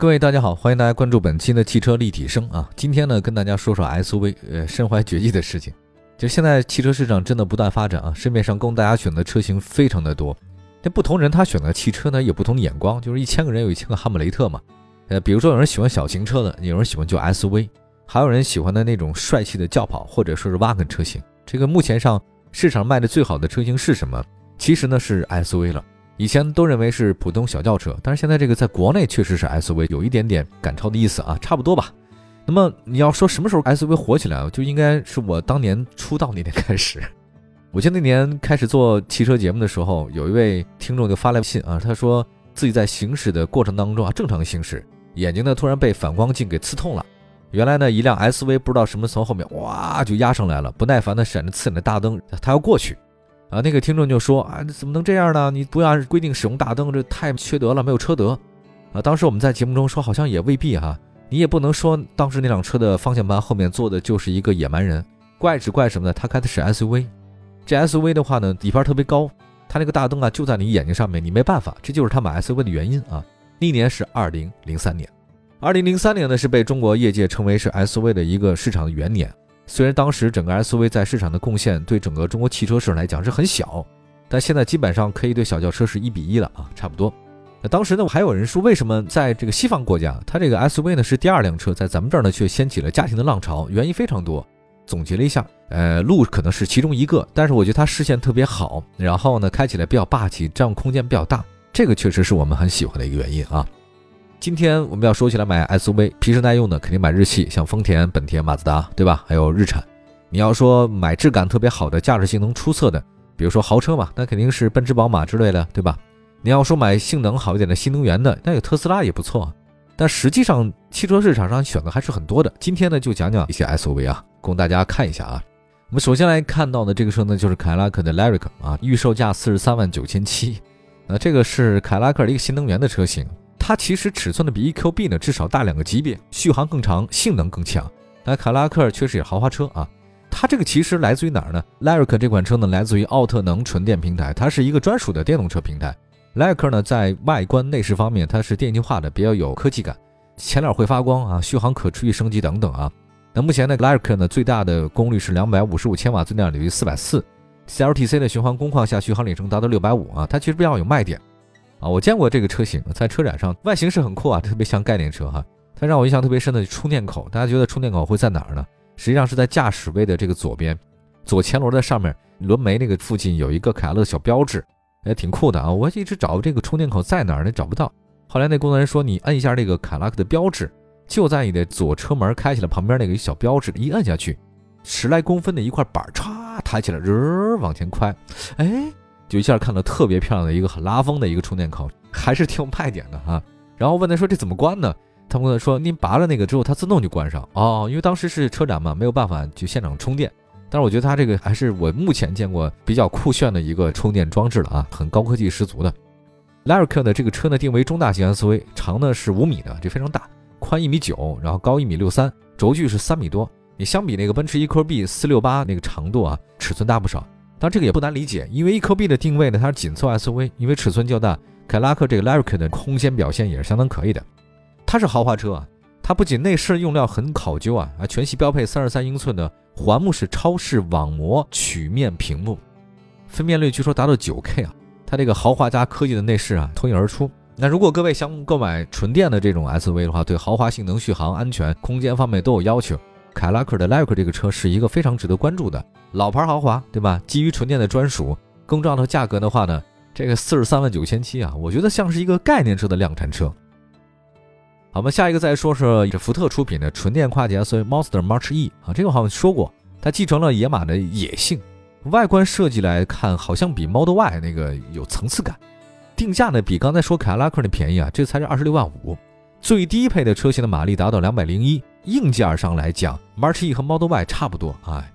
各位大家好，欢迎大家关注本期的汽车立体声啊！今天呢，跟大家说说 SUV，呃，身怀绝技的事情。就现在汽车市场真的不断发展啊，市面上供大家选的车型非常的多。那不同人他选择汽车呢，有不同的眼光，就是一千个人有一千个哈姆雷特嘛。呃，比如说有人喜欢小型车的，有人喜欢就 SUV，还有人喜欢的那种帅气的轿跑或者说是 wagon 车型。这个目前上市场卖的最好的车型是什么？其实呢是 SUV 了。以前都认为是普通小轿车，但是现在这个在国内确实是 SUV，有一点点赶超的意思啊，差不多吧。那么你要说什么时候 SUV 火起来，就应该是我当年出道那年开始。我记得那年开始做汽车节目的时候，有一位听众就发来信啊，他说自己在行驶的过程当中啊，正常行驶，眼睛呢突然被反光镜给刺痛了。原来呢一辆 SUV 不知道什么从后面哇就压上来了，不耐烦的闪着刺眼的大灯，他要过去。啊，那个听众就说啊，怎么能这样呢？你不要规定使用大灯，这太缺德了，没有车德。啊，当时我们在节目中说，好像也未必哈，你也不能说当时那辆车的方向盘后面坐的就是一个野蛮人，怪只怪什么呢？他开的是 SUV，这 SUV 的话呢，底盘特别高，他那个大灯啊就在你眼睛上面，你没办法，这就是他买 SUV 的原因啊。那年是二零零三年，二零零三年呢是被中国业界称为是 SUV 的一个市场的元年。虽然当时整个 SUV 在市场的贡献对整个中国汽车市场来讲是很小，但现在基本上可以对小轿车是一比一了啊，差不多。那当时呢，还有人说，为什么在这个西方国家，它这个 SUV 呢是第二辆车，在咱们这儿呢却掀起了家庭的浪潮？原因非常多。总结了一下，呃，路可能是其中一个，但是我觉得它视线特别好，然后呢开起来比较霸气，占用空间比较大，这个确实是我们很喜欢的一个原因啊。今天我们要说起来买 SUV，皮实耐用的肯定买日系，像丰田、本田、马自达，对吧？还有日产。你要说买质感特别好的、驾驶性能出色的，比如说豪车嘛，那肯定是奔驰、宝马之类的，对吧？你要说买性能好一点的新能源的，那有特斯拉也不错。但实际上汽车市场上选择还是很多的。今天呢，就讲讲一些 SUV 啊，供大家看一下啊。我们首先来看到的这个车呢，就是凯迪拉克的 Lyric 啊，预售价四十三万九千七。那这个是凯迪拉克的一个新能源的车型。它其实尺寸呢比 EQB 呢至少大两个级别，续航更长，性能更强。那凯迪拉克确实也豪华车啊。它这个其实来自于哪儿呢？Lyric 这款车呢来自于奥特能纯电平台，它是一个专属的电动车平台。Lyric 呢在外观内饰方面它是电气化的，比较有科技感，前脸会发光啊，续航可持续升级等等啊。那目前呢 Lyric 呢最大的功率是两百五十五千瓦，最大扭矩四百四，CLTC 的循环工况下续航里程达到六百五啊，它其实比较有卖点。啊，我见过这个车型，在车展上，外形是很酷啊，特别像概念车哈。它让我印象特别深的充电口，大家觉得充电口会在哪儿呢？实际上是在驾驶位的这个左边，左前轮的上面轮眉那个附近有一个凯迪拉克小标志，哎，挺酷的啊。我一直找这个充电口在哪儿呢，找不到。后来那工作人员说，你摁一下那个凯拉克的标志，就在你的左车门开起来旁边那个小标志，一摁下去，十来公分的一块板歘抬起来，人往前开，哎。就一下看到特别漂亮的一个很拉风的一个充电口，还是挺有卖点的哈。然后问他说这怎么关呢？他们跟他说您拔了那个之后，它自动就关上哦。因为当时是车展嘛，没有办法去现场充电。但是我觉得它这个还是我目前见过比较酷炫的一个充电装置了啊，很高科技十足的。Lyric 的这个车呢定为中大型 SUV，长呢是五米的，这非常大，宽一米九，然后高一米六三，轴距是三米多。你相比那个奔驰 EQB 四六八那个长度啊，尺寸大不少。但这个也不难理解，因为 EQB 的定位呢，它是紧凑 SUV，因为尺寸较大。凯迪拉克这个 Lyric 的空间表现也是相当可以的。它是豪华车啊，它不仅内饰用料很考究啊，啊，全系标配三十三英寸的环幕式超视网膜曲面屏幕，分辨率据说达到九 K 啊。它这个豪华加科技的内饰啊，脱颖而出。那如果各位想购买纯电的这种 SUV 的话，对豪华性能、续航、安全、空间方面都有要求。凯迪拉克的 Lyric 这个车是一个非常值得关注的老牌豪华，对吧？基于纯电的专属，更重要的价格的话呢，这个四十三万九千七啊，我觉得像是一个概念车的量产车。好，我们下一个再说说这福特出品的纯电跨界 SUV Monster March E 啊，这个好像说过，它继承了野马的野性，外观设计来看好像比 Model Y 那个有层次感，定价呢比刚才说凯迪拉克那便宜啊，这才是二十六万五。最低配的车型的马力达到两百零一。硬件上来讲，March E 和 Model Y 差不多。哎，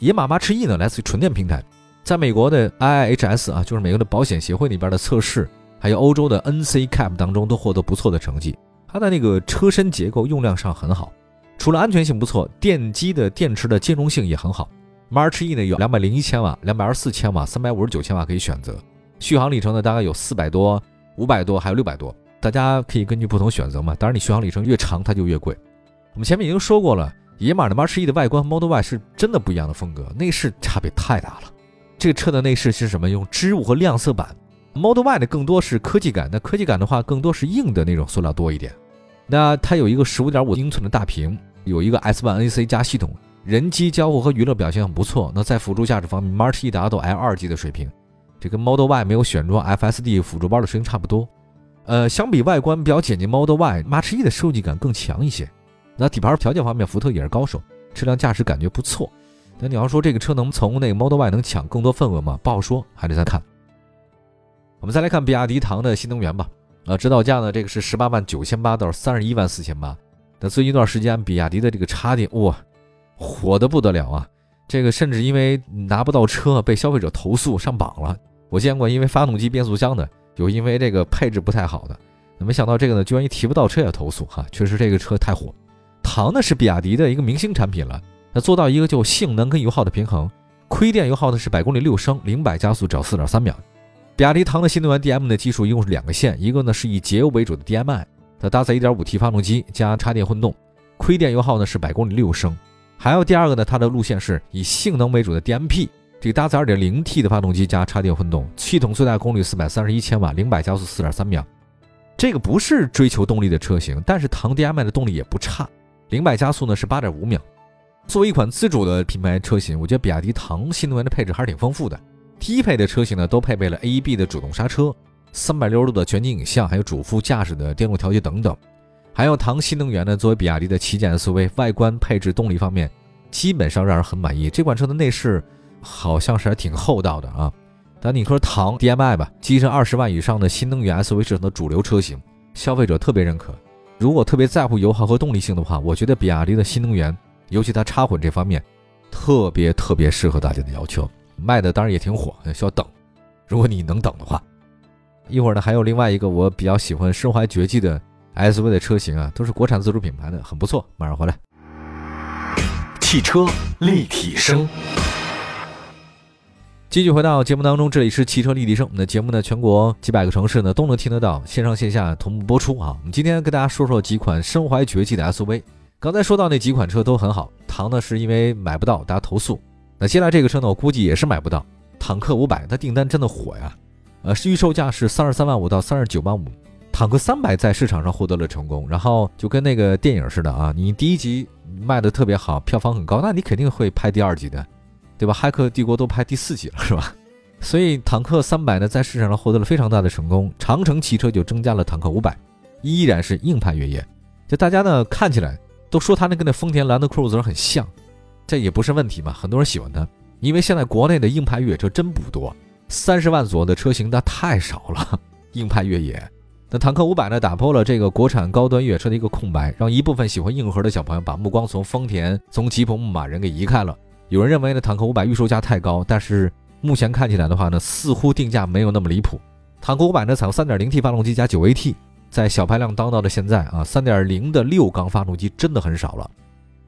野马 Mach E 呢，来自于纯电平台，在美国的 IIHS 啊，就是美国的保险协会里边的测试，还有欧洲的 NCCAP 当中都获得不错的成绩。它的那个车身结构用量上很好，除了安全性不错，电机的电池的兼容性也很好。March E 呢有两百零一千瓦、两百二十四千瓦、三百五十九千瓦可以选择，续航里程呢大概有四百多、五百多，还有六百多，大家可以根据不同选择嘛。当然你续航里程越长，它就越贵。我们前面已经说过了，野马的 March E 的外观和 Model Y 是真的不一样的风格，内饰差别太大了。这个车的内饰是什么？用织物和亮色板。Model Y 的更多是科技感，那科技感的话更多是硬的那种塑料多一点。那它有一个十五点五英寸的大屏，有一个 S 1 AC 加系统，人机交互和娱乐表现很不错。那在辅助驾驶方面，March E 达到 L 二级的水平，这跟 Model Y 没有选装 FSD 辅助包的水平差不多。呃，相比外观比较简洁，Model Y，March E 的设计感更强一些。那底盘调教方面，福特也是高手，车辆驾驶感觉不错。那你要说这个车能从那个 Model Y 能抢更多份额吗？不好说，还得再看。我们再来看比亚迪唐的新能源吧。啊，指导价呢，这个是十八万九千八到三十一万四千八。那最近一段时间，比亚迪的这个插电哇，火的不得了啊！这个甚至因为拿不到车，被消费者投诉上榜了。我见过因为发动机、变速箱的，有因为这个配置不太好的。那没想到这个呢，居然一提不到车也投诉哈，确实这个车太火。唐呢是比亚迪的一个明星产品了，那做到一个就性能跟油耗的平衡，亏电油耗呢是百公里六升，零百加速只要四点三秒。比亚迪唐的新能源 DM 的技术一共是两个线，一个呢是以节油为主的 DMI，它搭载 1.5T 发动机加插电混动，亏电油耗呢是百公里六升。还有第二个呢，它的路线是以性能为主的 DMP，这个搭载 2.0T 的发动机加插电混动，系统最大功率四百三十一千瓦，零百加速四点三秒。这个不是追求动力的车型，但是唐 DMI 的动力也不差。零百加速呢是八点五秒，作为一款自主的品牌车型，我觉得比亚迪唐新能源的配置还是挺丰富的。低配的车型呢都配备了 AEB 的主动刹车、三百六十度的全景影像，还有主副驾驶的电路调节等等。还有唐新能源呢，作为比亚迪的旗舰 SUV，外观、配置、动力方面基本上让人很满意。这款车的内饰好像是还挺厚道的啊。但你说唐 DMI 吧，跻身二十万以上的新能源 SUV 市场的主流车型，消费者特别认可。如果特别在乎油耗和动力性的话，我觉得比亚迪的新能源，尤其它插混这方面，特别特别适合大家的要求。卖的当然也挺火，需要等。如果你能等的话，一会儿呢还有另外一个我比较喜欢身怀绝技的 SUV 的车型啊，都是国产自主品牌的，很不错。马上回来。汽车立体声。继续回到节目当中，这里是汽车立体声。我们的节目呢，全国几百个城市呢都能听得到，线上线下同步播出啊。我们今天跟大家说说几款身怀绝技的 SUV。刚才说到那几款车都很好，唐呢是因为买不到，大家投诉。那接下来这个车呢，我估计也是买不到。坦克五百，它订单真的火呀，呃，预售价是三十三万五到三十九万五。坦克三百在市场上获得了成功，然后就跟那个电影似的啊，你第一集卖的特别好，票房很高，那你肯定会拍第二集的。对吧？骇客帝国都拍第四集了，是吧？所以坦克三百呢，在市场上获得了非常大的成功。长城汽车就增加了坦克五百，依然是硬派越野。就大家呢看起来都说它那跟那丰田兰德酷路泽很像，这也不是问题嘛。很多人喜欢它，因为现在国内的硬派越野车真不多，三十万左右的车型那太少了。硬派越野，那坦克五百呢，打破了这个国产高端越野车的一个空白，让一部分喜欢硬核的小朋友把目光从丰田、从吉普、牧马人给移开了。有人认为呢，坦克五百预售价太高，但是目前看起来的话呢，似乎定价没有那么离谱。坦克五百呢，采用 3.0T 发动机加 9AT，在小排量当道的现在啊，3.0的六缸发动机真的很少了，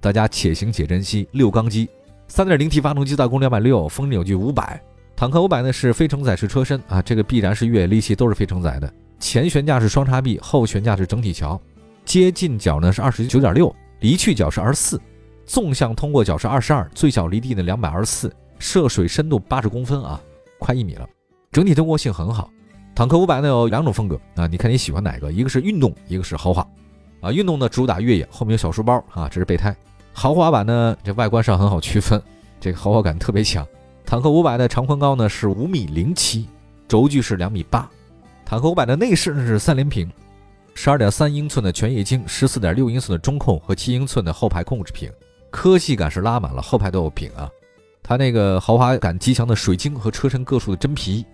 大家且行且珍惜。六缸机，3.0T 发动机大功率两百六，峰值扭矩五百。坦克五百呢是非承载式车身啊，这个必然是越野利器都是非承载的。前悬架是双叉臂，后悬架是整体桥，接近角呢是二十九点六，离去角是二十四。纵向通过角是二十二，最小离地呢两百二十四，涉水深度八十公分啊，快一米了。整体通过性很好。坦克五百呢有两种风格啊，你看你喜欢哪个？一个是运动，一个是豪华。啊，运动呢主打越野，后面有小书包啊，这是备胎。豪华版呢这外观上很好区分，这个豪华感特别强。坦克五百的长宽高呢是五米零七，轴距是两米八。坦克五百的内饰呢是三连屏，十二点三英寸的全液晶，十四点六英寸的中控和七英寸的后排控制屏。科技感是拉满了，后排都有屏啊。它那个豪华感极强的水晶和车身各处的真皮，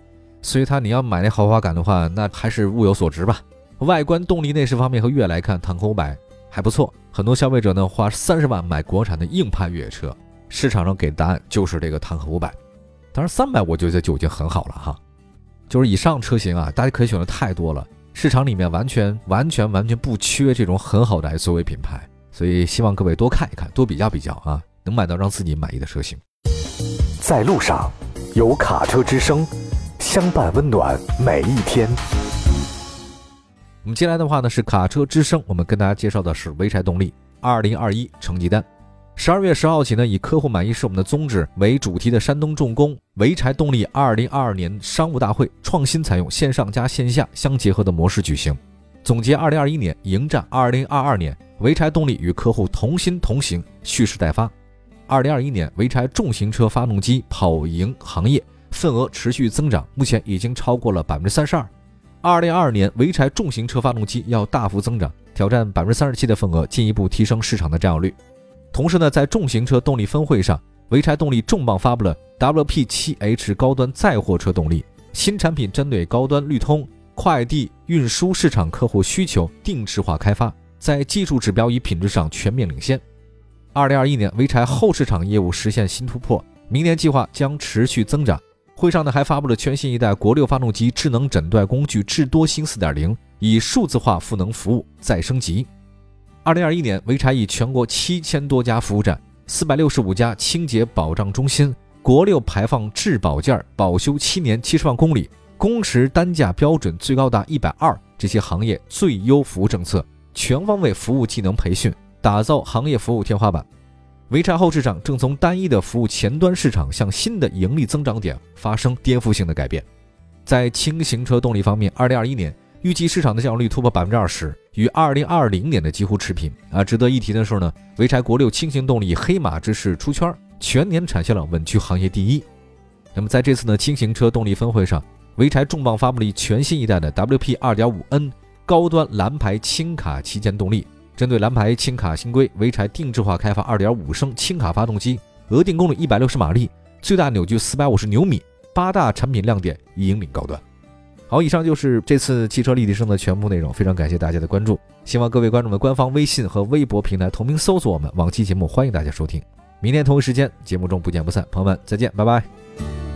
所以它你要买那豪华感的话，那还是物有所值吧。外观、动力、内饰方面和越野来看，坦克五百还不错。很多消费者呢花三十万买国产的硬派越野车，市场上给的答案就是这个坦克五百。当然三百我觉得就已经很好了哈。就是以上车型啊，大家可以选的太多了，市场里面完全完全完全不缺这种很好的 SUV 品牌，所以希望各位多看一看，多比较比较啊，能买到让自己满意的车型。在路上，有卡车之声，相伴温暖每一天。我们接下来的话呢是卡车之声，我们跟大家介绍的是潍柴动力二零二一成绩单。十二月十号起呢，以客户满意是我们的宗旨为主题的山东重工潍柴动力二零二二年商务大会创新采用线上加线下相结合的模式举行，总结二零二一年，迎战二零二二年，潍柴动力与客户同心同行，蓄势待发。二零二一年，潍柴重型车发动机跑赢行业，份额持续增长，目前已经超过了百分之三十二。二零二二年，潍柴重型车发动机要大幅增长，挑战百分之三十七的份额，进一步提升市场的占有率。同时呢，在重型车动力峰会上，潍柴动力重磅发布了 WP7H 高端载货车动力新产品，针对高端绿通快递运输市场客户需求定制化开发，在技术指标与品质上全面领先。二零二一年，潍柴后市场业务实现新突破，明年计划将持续增长。会上呢，还发布了全新一代国六发动机智能诊断工具智多星四点零，以数字化赋能服务再升级。二零二一年，潍柴以全国七千多家服务站、四百六十五家清洁保障中心、国六排放质保件保修七年七十万公里、工时单价标准最高达一百二这些行业最优服务政策，全方位服务技能培训。打造行业服务天花板，潍柴后市场正从单一的服务前端市场向新的盈利增长点发生颠覆性的改变。在轻型车动力方面，二零二一年预计市场的占有率突破百分之二十，与二零二零年的几乎持平。啊，值得一提的是呢，潍柴国六轻型动力黑马之势出圈，全年产销量稳居行业第一。那么在这次呢轻型车动力峰会上，潍柴重磅发布了一全新一代的 WP 二点五 N 高端蓝牌轻卡旗舰动力。针对蓝牌轻卡新规，潍柴定制化开发2.5升轻卡发动机，额定功率160马力，最大扭矩450牛米，八大产品亮点引领高端。好，以上就是这次汽车立体声的全部内容，非常感谢大家的关注，希望各位观众的官方微信和微博平台同名搜索我们，往期节目欢迎大家收听。明天同一时间节目中不见不散，朋友们再见，拜拜。